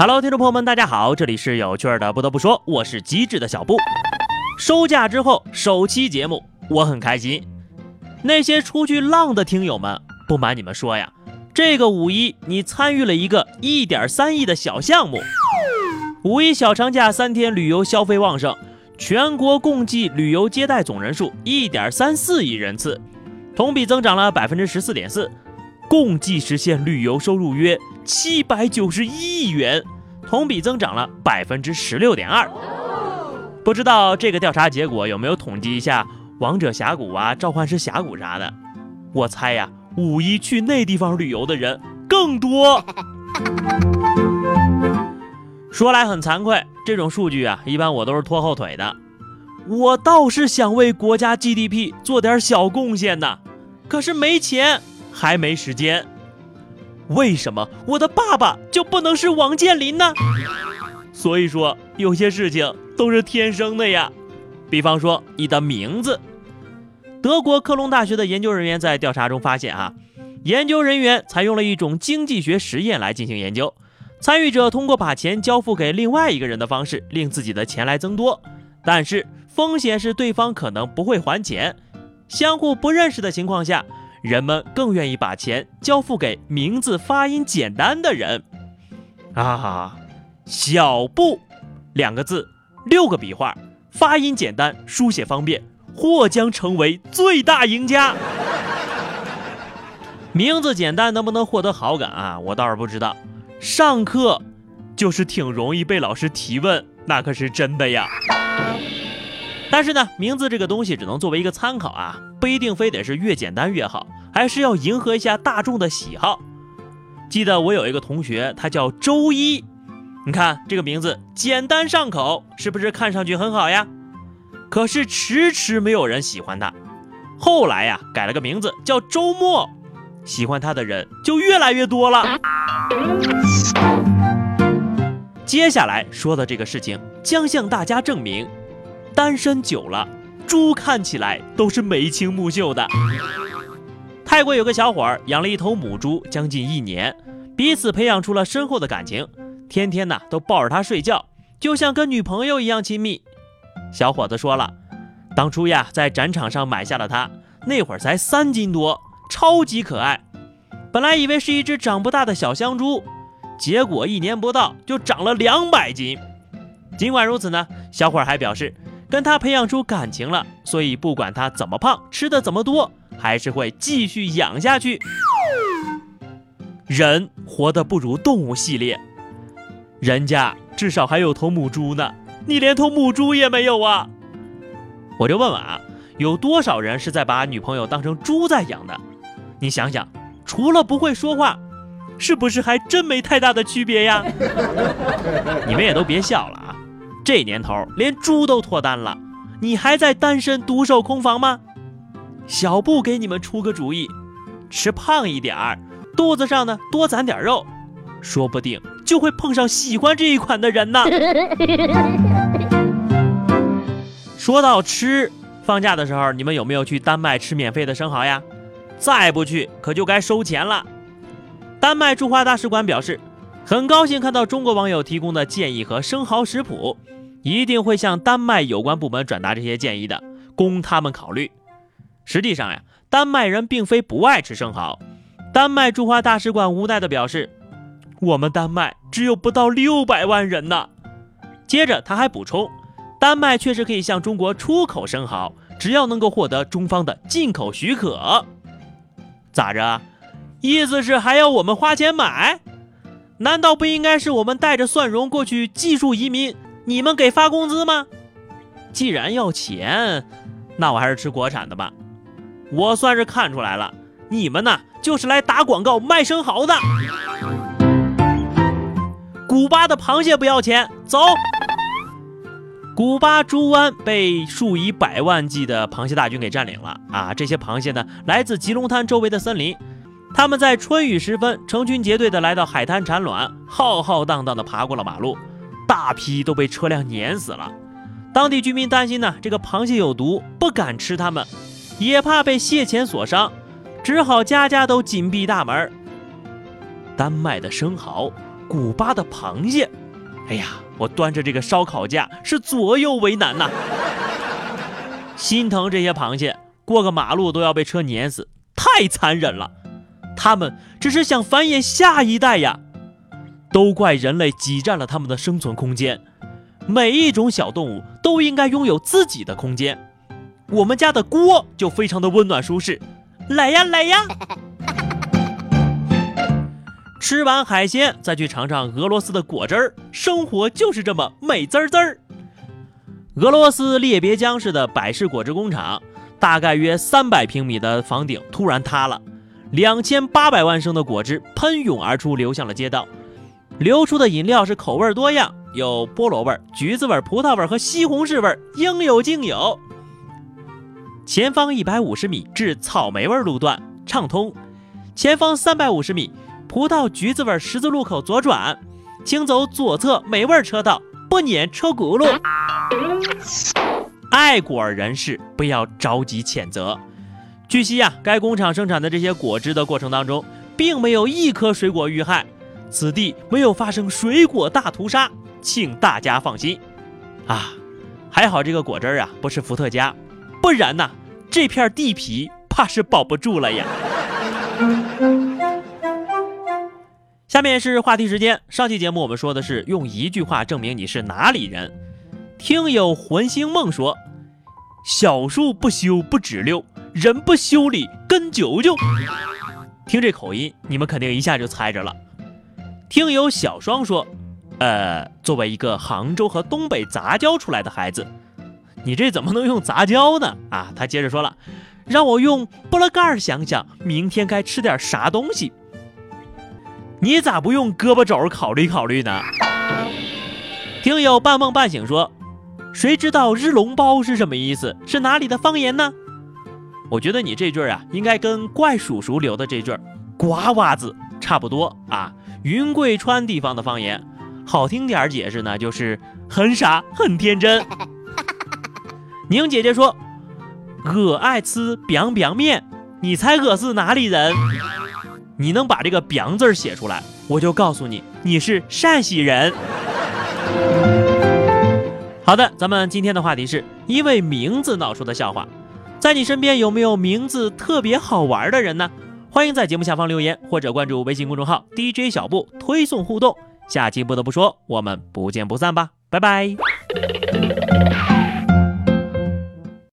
Hello，听众朋友们，大家好，这里是有趣的。不得不说，我是机智的小布。收假之后首期节目，我很开心。那些出去浪的听友们，不瞒你们说呀，这个五一你参与了一个一点三亿的小项目。五一小长假三天旅游消费旺盛，全国共计旅游接待总人数一点三四亿人次，同比增长了百分之十四点四，共计实现旅游收入约七百九十一亿元，同比增长了百分之十六点二。不知道这个调查结果有没有统计一下王者峡谷啊、召唤师峡谷啥的？我猜呀，五一去那地方旅游的人更多。说来很惭愧，这种数据啊，一般我都是拖后腿的。我倒是想为国家 GDP 做点小贡献呢，可是没钱，还没时间。为什么我的爸爸就不能是王健林呢？所以说，有些事情都是天生的呀。比方说你的名字。德国科隆大学的研究人员在调查中发现，啊，研究人员采用了一种经济学实验来进行研究。参与者通过把钱交付给另外一个人的方式，令自己的钱来增多，但是风险是对方可能不会还钱。相互不认识的情况下，人们更愿意把钱交付给名字发音简单的人。啊，小布两个字，六个笔画，发音简单，书写方便，或将成为最大赢家。名字简单能不能获得好感啊？我倒是不知道。上课就是挺容易被老师提问，那可是真的呀。但是呢，名字这个东西只能作为一个参考啊，不一定非得是越简单越好，还是要迎合一下大众的喜好。记得我有一个同学，他叫周一，你看这个名字简单上口，是不是看上去很好呀？可是迟迟没有人喜欢他。后来呀，改了个名字叫周末，喜欢他的人就越来越多了。接下来说的这个事情将向大家证明，单身久了，猪看起来都是眉清目秀的。泰国有个小伙儿养了一头母猪将近一年，彼此培养出了深厚的感情，天天呢都抱着它睡觉，就像跟女朋友一样亲密。小伙子说了，当初呀在展场上买下了它，那会儿才三斤多，超级可爱。本来以为是一只长不大的小香猪，结果一年不到就长了两百斤。尽管如此呢，小伙还表示跟他培养出感情了，所以不管他怎么胖，吃的怎么多，还是会继续养下去。人活得不如动物系列，人家至少还有头母猪呢，你连头母猪也没有啊！我就问问啊，有多少人是在把女朋友当成猪在养的？你想想。除了不会说话，是不是还真没太大的区别呀？你们也都别笑了！这年头连猪都脱单了，你还在单身独守空房吗？小布给你们出个主意，吃胖一点儿，肚子上呢多攒点肉，说不定就会碰上喜欢这一款的人呢。说到吃，放假的时候你们有没有去丹麦吃免费的生蚝呀？再不去，可就该收钱了。丹麦驻华大使馆表示，很高兴看到中国网友提供的建议和生蚝食谱，一定会向丹麦有关部门转达这些建议的，供他们考虑。实际上呀，丹麦人并非不爱吃生蚝。丹麦驻华大使馆无奈地表示，我们丹麦只有不到六百万人呢。接着他还补充，丹麦确实可以向中国出口生蚝，只要能够获得中方的进口许可。咋着？意思是还要我们花钱买？难道不应该是我们带着蒜蓉过去技术移民，你们给发工资吗？既然要钱，那我还是吃国产的吧。我算是看出来了，你们呢就是来打广告卖生蚝的。古巴的螃蟹不要钱，走。古巴猪湾被数以百万计的螃蟹大军给占领了啊！这些螃蟹呢，来自吉隆滩周围的森林，它们在春雨时分成群结队的来到海滩产卵，浩浩荡荡的爬过了马路，大批都被车辆碾死了。当地居民担心呢，这个螃蟹有毒，不敢吃它们，也怕被蟹钳所伤，只好家家都紧闭大门。丹麦的生蚝古巴的螃蟹。哎呀，我端着这个烧烤架是左右为难呐，心疼这些螃蟹，过个马路都要被车碾死，太残忍了。他们只是想繁衍下一代呀，都怪人类挤占了他们的生存空间。每一种小动物都应该拥有自己的空间。我们家的锅就非常的温暖舒适，来呀来呀！吃完海鲜再去尝尝俄罗斯的果汁儿，生活就是这么美滋滋儿。俄罗斯列别江市的百事果汁工厂，大概约三百平米的房顶突然塌了，两千八百万升的果汁喷涌而出，流向了街道。流出的饮料是口味多样，有菠萝味、橘子味、葡萄味和西红柿味，应有尽有。前方一百五十米至草莓味路段畅通，前方三百五十米葡萄橘子味十字路口左转，请走左侧美味车道，不撵车轱辘。爱果人士不要着急谴责。据悉呀，该工厂生产的这些果汁的过程当中，并没有一颗水果遇害，此地没有发生水果大屠杀，请大家放心。啊，还好这个果汁啊不是伏特加。不然呢，这片地皮怕是保不住了呀。下面是话题时间。上期节目我们说的是用一句话证明你是哪里人。听友魂星梦说：“小树不修不直溜，人不修理跟九九。”听这口音，你们肯定一下就猜着了。听友小双说：“呃，作为一个杭州和东北杂交出来的孩子。”你这怎么能用杂交呢？啊，他接着说了，让我用拨拉盖想想，明天该吃点啥东西。你咋不用胳膊肘考虑考虑呢？听友半梦半醒说，谁知道日笼包是什么意思？是哪里的方言呢？我觉得你这句啊，应该跟怪叔叔留的这句“瓜娃子”差不多啊。云贵川地方的方言，好听点解释呢，就是很傻很天真。宁姐姐说：“我爱吃 biang biang 面，你猜我是哪里人？你能把这个 biang 字写出来，我就告诉你你是陕西人。”好的，咱们今天的话题是因为名字闹出的笑话，在你身边有没有名字特别好玩的人呢？欢迎在节目下方留言，或者关注微信公众号 DJ 小布推送互动。下期不得不说，我们不见不散吧，拜拜。